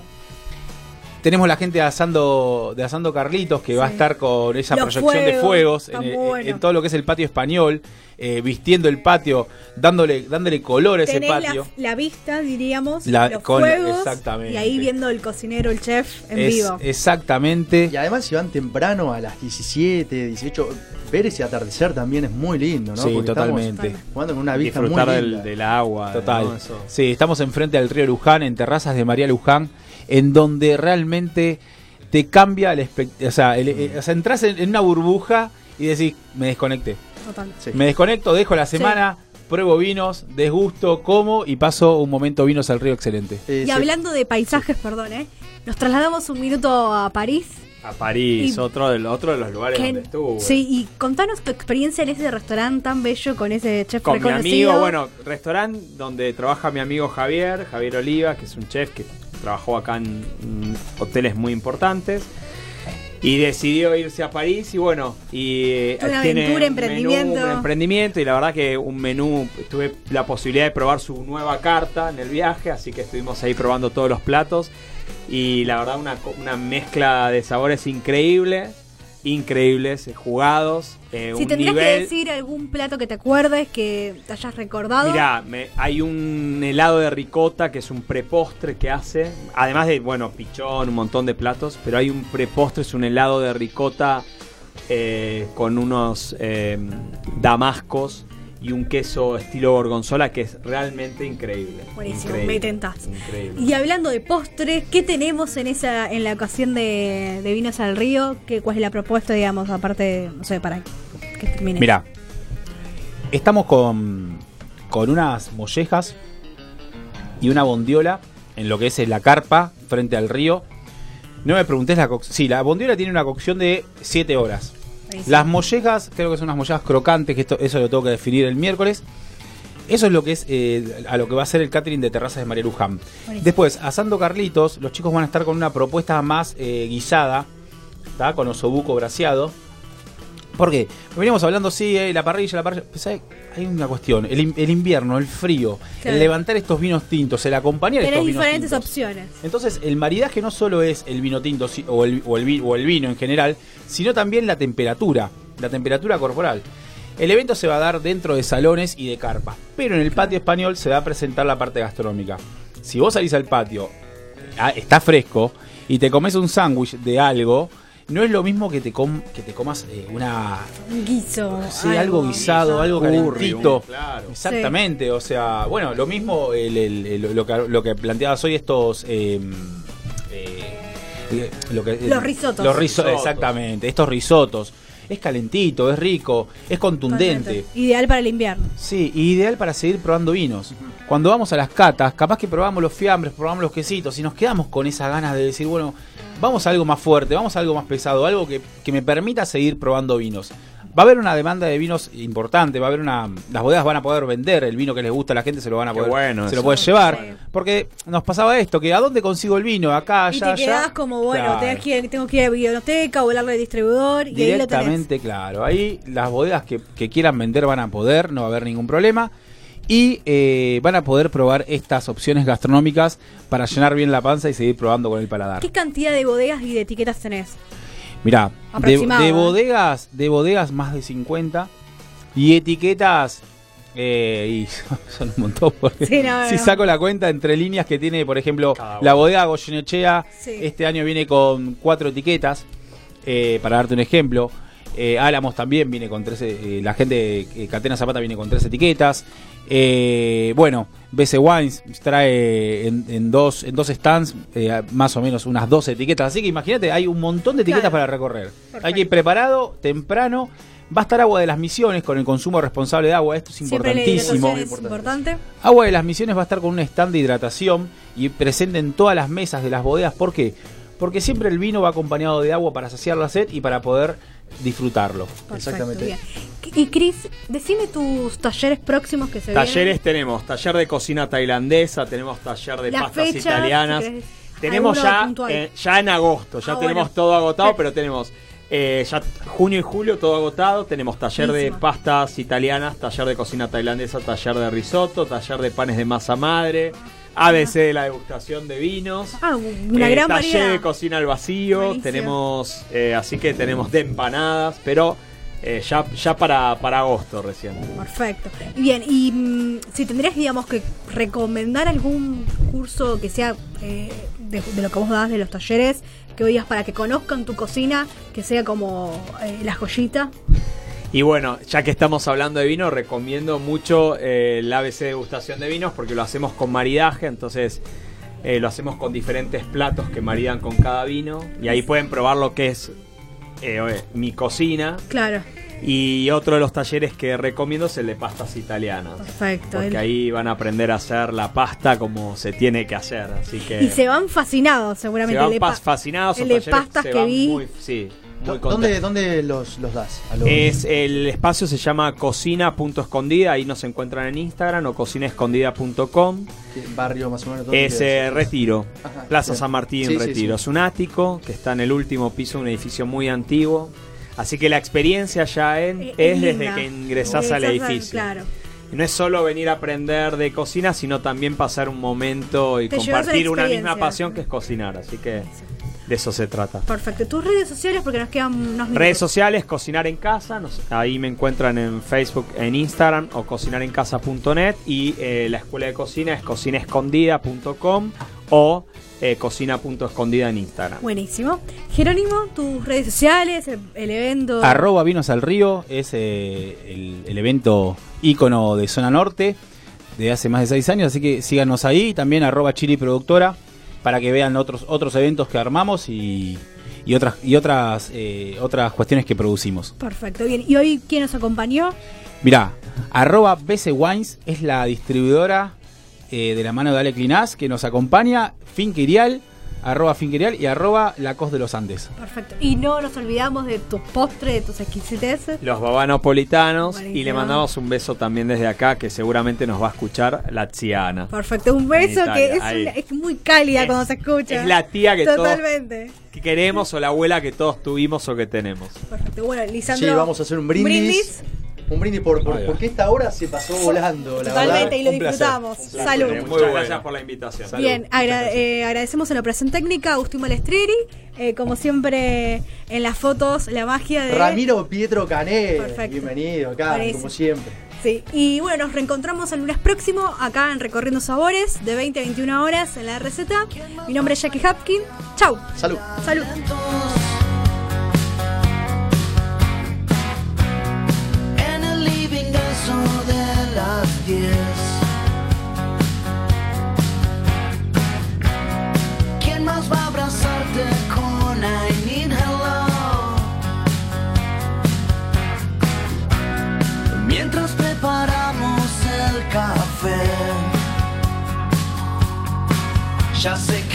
Tenemos la gente de Asando, de Asando Carlitos, que va a estar con esa Los proyección de fuegos, bueno. en todo lo que es el patio español, eh, vistiendo el patio, dándole, dándole color a ese Tenés patio. la vista, diríamos, La- los con fuegos exactamente. y ahí viendo el cocinero, el chef en Es- vivo. Exactamente. Y además si van temprano a las 17, 18, ver ese atardecer también es muy lindo, ¿no? Sí, Porque totalmente. Jugando con una vista Disfrutar muy del, linda. del agua. Total. Sí, estamos enfrente al río Luján, en terrazas de María Luján, en donde realmente te cambia el espect- o sea, el- eh, o sea, entras en, en una burbuja y decís, me desconecté. Total. Sí. Me desconecto, dejo la semana, pruebo vinos, desgusto, como y paso un momento vinos al río excelente. Eh, Y hablando de paisajes, perdón, ¿eh? Nos trasladamos un minuto a París. A París, Y- otro, de, otro de los lugares que- donde estuve. sí, y contanos tu experiencia en ese restaurante tan bello con ese chef Con mi amigo, bueno, restaurante donde trabaja mi amigo Javier, Javier Oliva, que es un chef que trabajó acá en mm, hoteles muy importantes. Y decidió irse a París y bueno, y eh, Una tiene aventura, un menú, emprendimiento. un emprendimiento y la verdad que un menú, tuve la posibilidad de probar su nueva carta en el viaje, así que estuvimos ahí probando todos los platos y la verdad una, una mezcla de sabores increíble, increíbles, eh, jugados, eh, Si un tendrías nivel... que decir algún plato que te acuerdes, que te hayas recordado. Mirá, me- hay un helado de ricota que es un prepostre que hace. Además de, bueno, pichón, un montón de platos. Pero hay un prepostre, es un helado de ricota eh, con unos eh, damascos y un queso estilo gorgonzola que es realmente increíble. Buenísimo, Increíble, me tentás. Increíble. Y hablando de postres, ¿qué tenemos en esa en la ocasión de, de Vinos al Río? ¿Qué, ¿Cuál es la propuesta, digamos, aparte, no sé, para que termine? Mira, estamos con, con unas mollejas y una bondiola en lo que es la carpa frente al río. No me preguntes la cocción. Sí, la bondiola tiene una cocción de 7 horas. Las mollejas, creo que son unas mollejas crocantes, que esto, eso lo tengo que definir el miércoles. Eso es lo que es eh, a lo que va a ser el catering de terrazas de María Luján. Después, asando Carlitos, los chicos van a estar con una propuesta más eh, guisada, ¿tá? con osobuco braseado. ¿Por qué? Veníamos hablando, sí, eh, la parrilla, la parrilla. Pues hay, hay una cuestión: el, el invierno, el frío, Claro. el levantar estos vinos tintos, el acompañar Tenés estos vinos diferentes tintos. opciones. Entonces, el maridaje no solo es el vino tinto o el, o el o el vino en general, sino también la temperatura, la temperatura corporal. El evento se va a dar dentro de salones y de carpas, pero en el patio español se va a presentar la parte gastronómica. Si vos salís al patio, ah, está fresco, y te comes un sándwich de algo, no es lo mismo que te, com- que te comas eh, una... Un guiso. Sí, algo guisado, algo Curry, calentito. un- claro. Exactamente, o sea, bueno, lo mismo el- el- el- lo, que, lo que planteabas hoy estos... eh, eh, lo que- Los risotos. Los riso- Risotos. exactamente, estos risotos. Es calentito, es rico, es contundente. Totalmente. Ideal para el invierno. Sí, y ideal para seguir probando vinos. Cuando vamos a las catas, capaz que probamos los fiambres, probamos los quesitos y nos quedamos con esas ganas de decir, bueno, vamos a algo más fuerte, vamos a algo más pesado, algo que, que me permita seguir probando vinos. Va a haber una demanda de vinos importante, va a haber una las bodegas van a poder vender el vino que les gusta a la gente, se lo van a poder bueno se lo eso. puede llevar, Sí. porque nos pasaba esto, que a dónde consigo el vino, acá, y allá, te quedás allá. como, bueno, Claro. tenés que ir- tengo que ir a la biblioteca o hablarle al distribuidor y ahí lo tenés. Claro. Ahí las bodegas que, que quieran vender van a poder, no va a haber ningún problema. Y eh, van a poder probar estas opciones gastronómicas para llenar bien la panza y seguir probando con el paladar. ¿Qué cantidad de bodegas y de etiquetas tenés? Mirá, de, ¿eh? bodegas, de bodegas más de 50 y etiquetas eh, y son un montón porque Sí, no, si no. saco la cuenta entre líneas que tiene, por ejemplo, la bodega Goyenechea Sí. este año viene con cuatro etiquetas, eh, para darte un ejemplo. Eh, Álamos también viene con tres, eh, la gente eh, Catena Zapata viene con tres etiquetas. Eh, bueno, BC Wines trae en, en dos, en dos stands eh, más o menos unas dos etiquetas. Así que imagínate, hay un montón de etiquetas Claro. para recorrer. Perfecto. Hay que ir preparado, temprano. Va a estar Agua de las Misiones con el consumo responsable de agua. Esto es importantísimo. es importante. Agua de las Misiones va a estar con un stand de hidratación y presente en todas las mesas de las bodegas. ¿Por qué? Porque siempre el vino va acompañado de agua para saciar la sed y para poder disfrutarlo. Perfecto, Exactamente. bien. Y Cris, decime tus talleres próximos que se Talleres vienen. tenemos, taller de cocina tailandesa, tenemos taller de Las pastas fechas, italianas. si tenemos ya, eh, ya en agosto, ya Ah, tenemos bueno. todo agotado, pero tenemos eh, ya junio y julio todo agotado. Tenemos taller Buenísimo. de pastas italianas, taller de cocina tailandesa, taller de risotto, taller de panes de masa madre. ABC de la degustación de vinos. Ah, una Eh, gran taller variedad. de cocina al vacío, Buenísimo. tenemos, eh, así que tenemos de empanadas, pero eh, ya, ya para, para agosto recién. Perfecto. Bien, y mm, si tendrías, digamos, que recomendar algún curso que sea eh, de, de lo que vos das de los talleres, que hoy digas para que conozcan tu cocina, que sea como eh, la joyita. Y bueno, ya que estamos hablando de vino, recomiendo mucho eh, el ABC degustación de vinos porque lo hacemos con maridaje, entonces eh, lo hacemos con diferentes platos que maridan con cada vino y ahí pueden probar lo que es eh, oye, mi cocina. Claro, Y otro de los talleres que recomiendo es el de pastas italianas. perfecto. Porque El- ahí van a aprender a hacer la pasta como se tiene que hacer. Así que Y se van fascinados, se seguramente. van el de fascinados. el de pastas se que van vi. Muy, sí, muy ¿Dónde, dónde los, los das? A los- Es el espacio se llama cocina.escondida, ahí nos encuentran en Instagram o cocinaescondida.com. ¿Qué barrio más o menos? ¿Dónde Es eh, Retiro, Ajá, Plaza bien. San Martín, Sí, Retiro. sí. Es un ático que está en el último piso de un edificio muy antiguo. Así que la experiencia ya en, Eh, es linda. desde que ingresás al edificio. Claro. No es solo venir a aprender de cocina, sino también pasar un momento y Te compartir una misma pasión que es cocinar. Así que de eso se trata. Perfecto. Tus redes sociales, porque nos quedan unos minutos. Redes sociales, Cocinar en Casa. nos- ahí me encuentran en Facebook, en Instagram o cocinarencasa.net. Y eh, la escuela de cocina es cocinaescondida.com o eh, cocina.escondida en Instagram. Buenísimo. Jerónimo, tus redes sociales, el, el evento. Arroba Vinos al Río es eh, el, el evento ícono de Zona Norte de hace más de seis años, así que síganos ahí. También arroba Chili Productora para que vean otros, otros eventos que armamos y, y otras, y otras, eh, otras cuestiones que producimos. Perfecto, bien. ¿Y hoy quién nos acompañó? Mirá, arroba BC Wines es la distribuidora eh, de la mano de Ale Clinaz que nos acompaña, Finquirial, arroba Finquirial y arroba Lacos de los Andes. Perfecto. Y no nos olvidamos de tus postres, de tus exquisiteces. Los babanopolitanos. Buenísimo. Y le mandamos un beso también desde acá, que seguramente nos va a escuchar la Tziana. Perfecto. Un beso que es, ahí. una- es muy cálida Es- cuando se escucha. Es la tía que todos Totalmente. que queremos o la abuela que todos tuvimos o que tenemos. Perfecto. Bueno, Lisandro. Sí, vamos a hacer un brindis. Un brindis por, por- Ahí va. porque esta hora se pasó volando, la Totalmente, verdad. y lo un placer. disfrutamos. Salud. Muy Muchas bueno. gracias por la invitación. Bien, agra- eh, agradecemos en la operación técnica a Agustín Malestreri. eh, como siempre, en las fotos, la magia de. Ramiro Pietro Cané, Perfecto. bienvenido acá, Buenísimo. como siempre. Sí, y bueno, nos reencontramos el lunes próximo acá en Recorriendo Sabores de 20 a 21 horas en la receta. Mi nombre es Jackie Hapkin. Chau. Salud. Salud. y venganzo de las diez. ¿Quién más va a abrazarte con I need hello? Mientras preparamos el café, ya sé que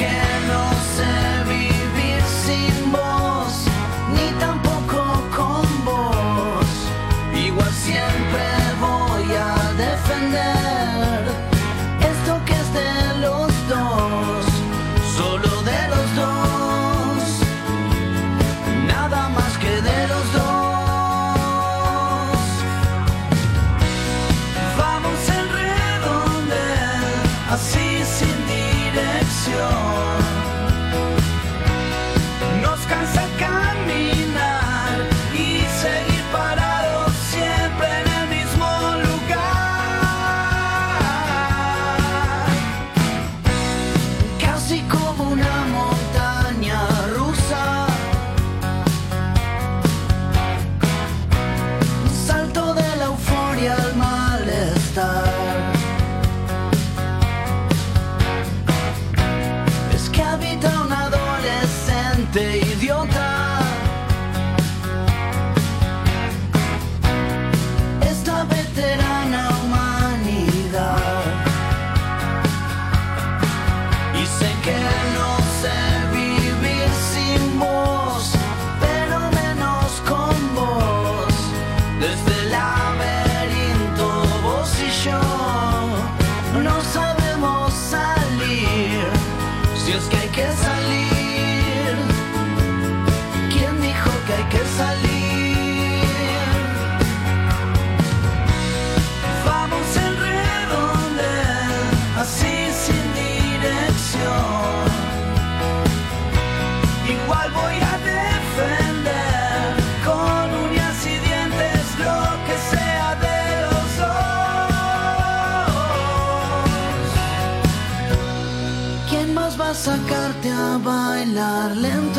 bailar lento.